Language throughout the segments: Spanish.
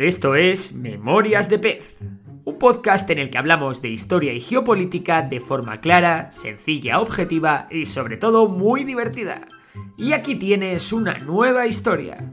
Esto es Memorias de Pez, un podcast en el que hablamos de historia y geopolítica de forma clara, sencilla, objetiva y sobre todo muy divertida. Y aquí tienes una nueva historia.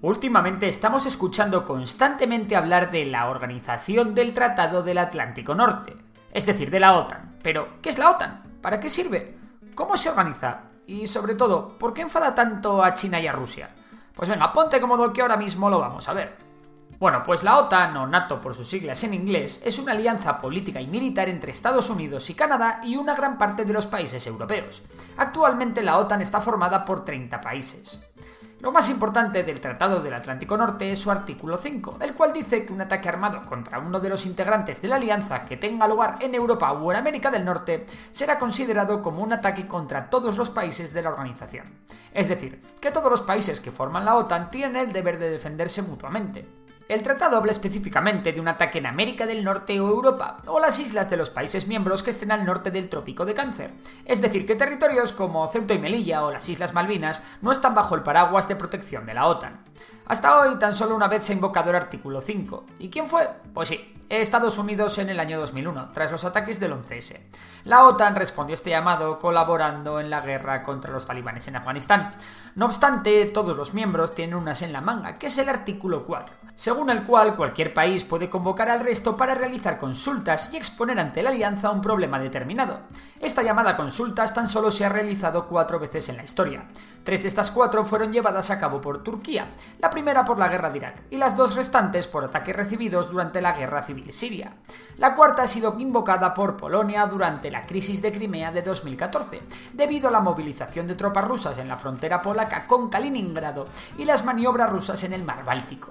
Últimamente estamos escuchando constantemente hablar de la Organización del Tratado del Atlántico Norte, es decir, de la OTAN. Pero, ¿qué es la OTAN? ¿Para qué sirve? ¿Cómo se organiza? Y sobre todo, ¿por qué enfada tanto a China y a Rusia? Pues venga, ponte cómodo que ahora mismo lo vamos a ver. Bueno, pues la OTAN, o NATO por sus siglas en inglés, es una alianza política y militar entre Estados Unidos y Canadá y una gran parte de los países europeos. Actualmente la OTAN está formada por 30 países. Lo más importante del Tratado del Atlántico Norte es su artículo 5, el cual dice que un ataque armado contra uno de los integrantes de la alianza que tenga lugar en Europa o en América del Norte será considerado como un ataque contra todos los países de la organización. Es decir, que todos los países que forman la OTAN tienen el deber de defenderse mutuamente. El tratado habla específicamente de un ataque en América del Norte o Europa, o las islas de los países miembros que estén al norte del Trópico de Cáncer. Es decir, que territorios como Ceuta y Melilla o las Islas Malvinas no están bajo el paraguas de protección de la OTAN. Hasta hoy tan solo una vez se ha invocado el artículo 5. ¿Y quién fue? Pues sí, Estados Unidos en el año 2001, tras los ataques del 11S. La OTAN respondió a este llamado colaborando en la guerra contra los talibanes en Afganistán. No obstante, todos los miembros tienen unas en la manga, que es el artículo 4, según el cual cualquier país puede convocar al resto para realizar consultas y exponer ante la alianza un problema determinado. Esta llamada consultas tan solo se ha realizado cuatro veces en la historia. Tres de estas cuatro fueron llevadas a cabo por Turquía, la primera por la guerra de Irak y las dos restantes por ataques recibidos durante la guerra civil siria. La cuarta ha sido invocada por Polonia durante la crisis de Crimea de 2014, debido a la movilización de tropas rusas en la frontera polaca con Kaliningrado y las maniobras rusas en el mar Báltico.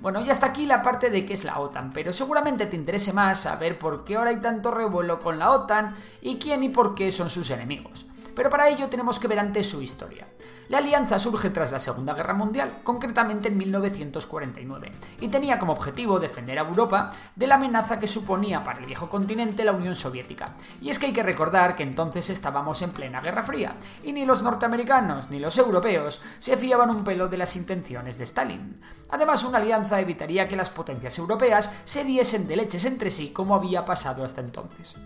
Bueno, y hasta aquí la parte de qué es la OTAN, pero seguramente te interese más saber por qué ahora hay tanto revuelo con la OTAN y quién y por qué son sus enemigos. Pero para ello tenemos que ver antes su historia. La alianza surge tras la Segunda Guerra Mundial, concretamente en 1949, y tenía como objetivo defender a Europa de la amenaza que suponía para el viejo continente la Unión Soviética. Y es que hay que recordar que entonces estábamos en plena Guerra Fría, y ni los norteamericanos ni los europeos se fiaban un pelo de las intenciones de Stalin. Además, una alianza evitaría que las potencias europeas se diesen de leches entre sí como había pasado hasta entonces.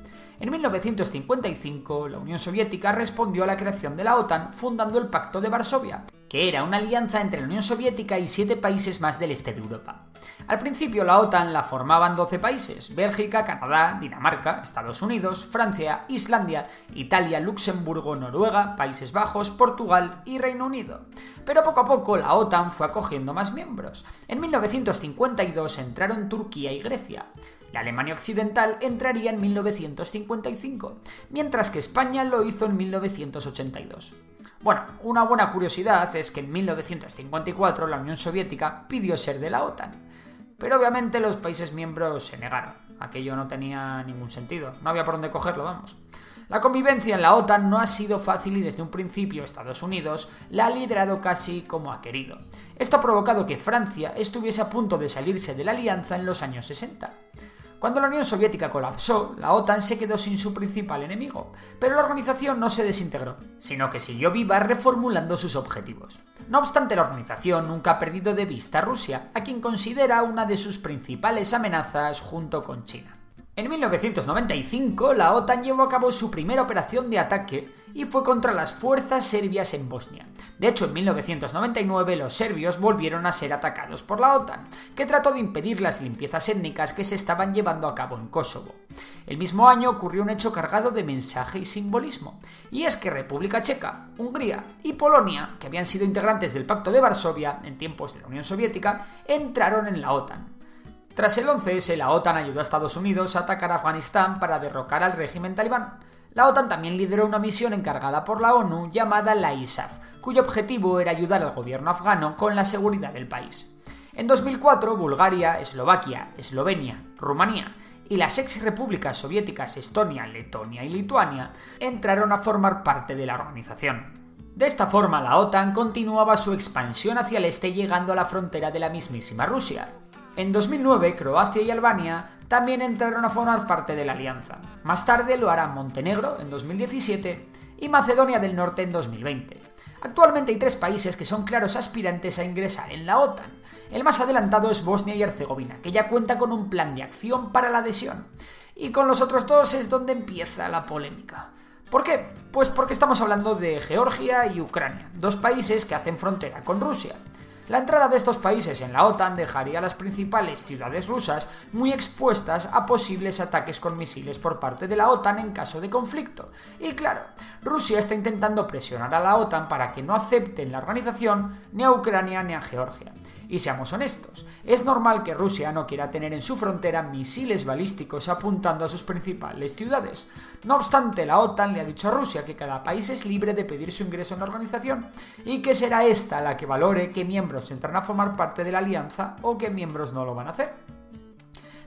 En 1955, la Unión Soviética respondió a la creación de la OTAN fundando el Pacto de Varsovia, que era una alianza entre la Unión Soviética y siete países más del este de Europa. Al principio la OTAN la formaban 12 países, Bélgica, Canadá, Dinamarca, Estados Unidos, Francia, Islandia, Italia, Luxemburgo, Noruega, Países Bajos, Portugal y Reino Unido. Pero poco a poco la OTAN fue acogiendo más miembros. En 1952 entraron Turquía y Grecia. La Alemania Occidental entraría en 1955, mientras que España lo hizo en 1982. Bueno, una buena curiosidad es que en 1954 la Unión Soviética pidió ser de la OTAN, pero obviamente los países miembros se negaron. Aquello no tenía ningún sentido, no había por dónde cogerlo, vamos. La convivencia en la OTAN no ha sido fácil y desde un principio Estados Unidos la ha liderado casi como ha querido. Esto ha provocado que Francia estuviese a punto de salirse de la alianza en los años 60. Cuando la Unión Soviética colapsó, la OTAN se quedó sin su principal enemigo, pero la organización no se desintegró, sino que siguió viva reformulando sus objetivos. No obstante, la organización nunca ha perdido de vista a Rusia, a quien considera una de sus principales amenazas junto con China. En 1995, la OTAN llevó a cabo su primera operación de ataque y fue contra las fuerzas serbias en Bosnia. De hecho, en 1999 los serbios volvieron a ser atacados por la OTAN, que trató de impedir las limpiezas étnicas que se estaban llevando a cabo en Kosovo. El mismo año ocurrió un hecho cargado de mensaje y simbolismo, y es que República Checa, Hungría y Polonia, que habían sido integrantes del Pacto de Varsovia en tiempos de la Unión Soviética, entraron en la OTAN. Tras el 11S, la OTAN ayudó a Estados Unidos a atacar Afganistán para derrocar al régimen talibán. La OTAN también lideró una misión encargada por la ONU llamada la ISAF, cuyo objetivo era ayudar al gobierno afgano con la seguridad del país. En 2004, Bulgaria, Eslovaquia, Eslovenia, Rumanía y las ex repúblicas soviéticas Estonia, Letonia y Lituania entraron a formar parte de la organización. De esta forma, la OTAN continuaba su expansión hacia el este llegando a la frontera de la mismísima Rusia. En 2009, Croacia y Albania también entraron a formar parte de la alianza. Más tarde lo harán Montenegro en 2017 y Macedonia del Norte en 2020. Actualmente hay tres países que son claros aspirantes a ingresar en la OTAN. El más adelantado es Bosnia y Herzegovina, que ya cuenta con un plan de acción para la adhesión. Y con los otros dos es donde empieza la polémica. ¿Por qué? Pues porque estamos hablando de Georgia y Ucrania, dos países que hacen frontera con Rusia. La entrada de estos países en la OTAN dejaría a las principales ciudades rusas muy expuestas a posibles ataques con misiles por parte de la OTAN en caso de conflicto. Y claro, Rusia está intentando presionar a la OTAN para que no acepten la organización ni a Ucrania ni a Georgia. Y seamos honestos, es normal que Rusia no quiera tener en su frontera misiles balísticos apuntando a sus principales ciudades. No obstante, la OTAN le ha dicho a Rusia que cada país es libre de pedir su ingreso en la organización y que será esta la que valore qué miembros entran a formar parte de la alianza o qué miembros no lo van a hacer.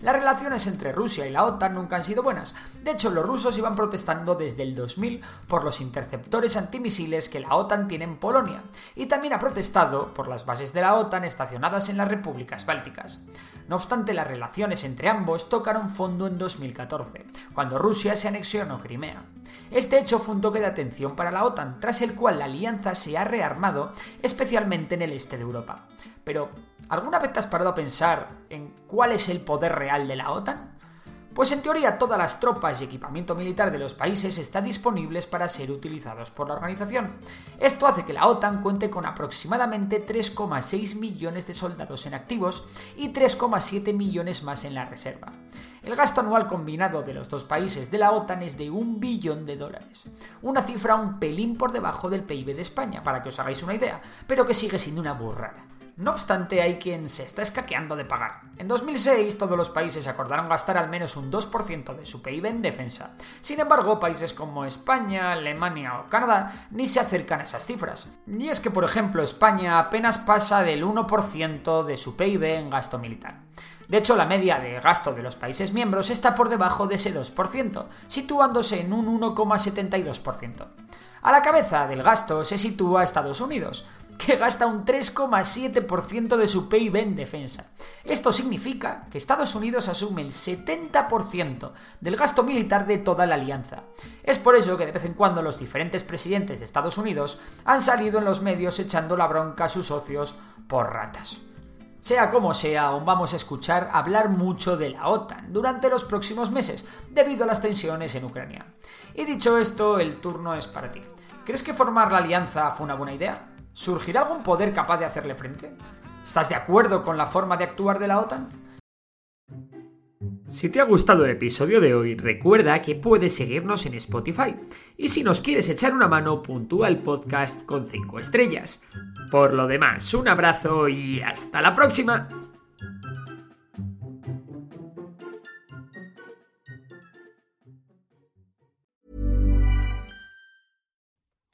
Las relaciones entre Rusia y la OTAN nunca han sido buenas. De hecho, los rusos iban protestando desde el 2000 por los interceptores antimisiles que la OTAN tiene en Polonia, y también ha protestado por las bases de la OTAN estacionadas en las repúblicas bálticas. No obstante, las relaciones entre ambos tocaron fondo en 2014, cuando Rusia se anexionó Crimea. Este hecho fue un toque de atención para la OTAN, tras el cual la alianza se ha rearmado, especialmente en el este de Europa. Pero, ¿alguna vez te has parado a pensar en cuál es el poder real de la OTAN? Pues en teoría todas las tropas y equipamiento militar de los países están disponibles para ser utilizados por la organización. Esto hace que la OTAN cuente con aproximadamente 3,6 millones de soldados en activos y 3,7 millones más en la reserva. El gasto anual combinado de los dos países de la OTAN es de un billón de dólares, una cifra un pelín por debajo del PIB de España, para que os hagáis una idea, pero que sigue siendo una burrada. No obstante, hay quien se está escaqueando de pagar. En 2006 todos los países acordaron gastar al menos un 2% de su PIB en defensa. Sin embargo, países como España, Alemania o Canadá ni se acercan a esas cifras. Y es que, por ejemplo, España apenas pasa del 1% de su PIB en gasto militar. De hecho, la media de gasto de los países miembros está por debajo de ese 2%, situándose en un 1,72%. A la cabeza del gasto se sitúa Estados Unidos, que gasta un 3,7% de su PIB en defensa. Esto significa que Estados Unidos asume el 70% del gasto militar de toda la alianza. Es por eso que de vez en cuando los diferentes presidentes de Estados Unidos han salido en los medios echando la bronca a sus socios por ratas. Sea como sea, aún vamos a escuchar hablar mucho de la OTAN durante los próximos meses, debido a las tensiones en Ucrania. Y dicho esto, el turno es para ti. ¿Crees que formar la alianza fue una buena idea? ¿Surgirá algún poder capaz de hacerle frente? ¿Estás de acuerdo con la forma de actuar de la OTAN? Si te ha gustado el episodio de hoy, recuerda que puedes seguirnos en Spotify. Y si nos quieres echar una mano, puntúa el podcast con 5 estrellas. Por lo demás, un abrazo y hasta la próxima.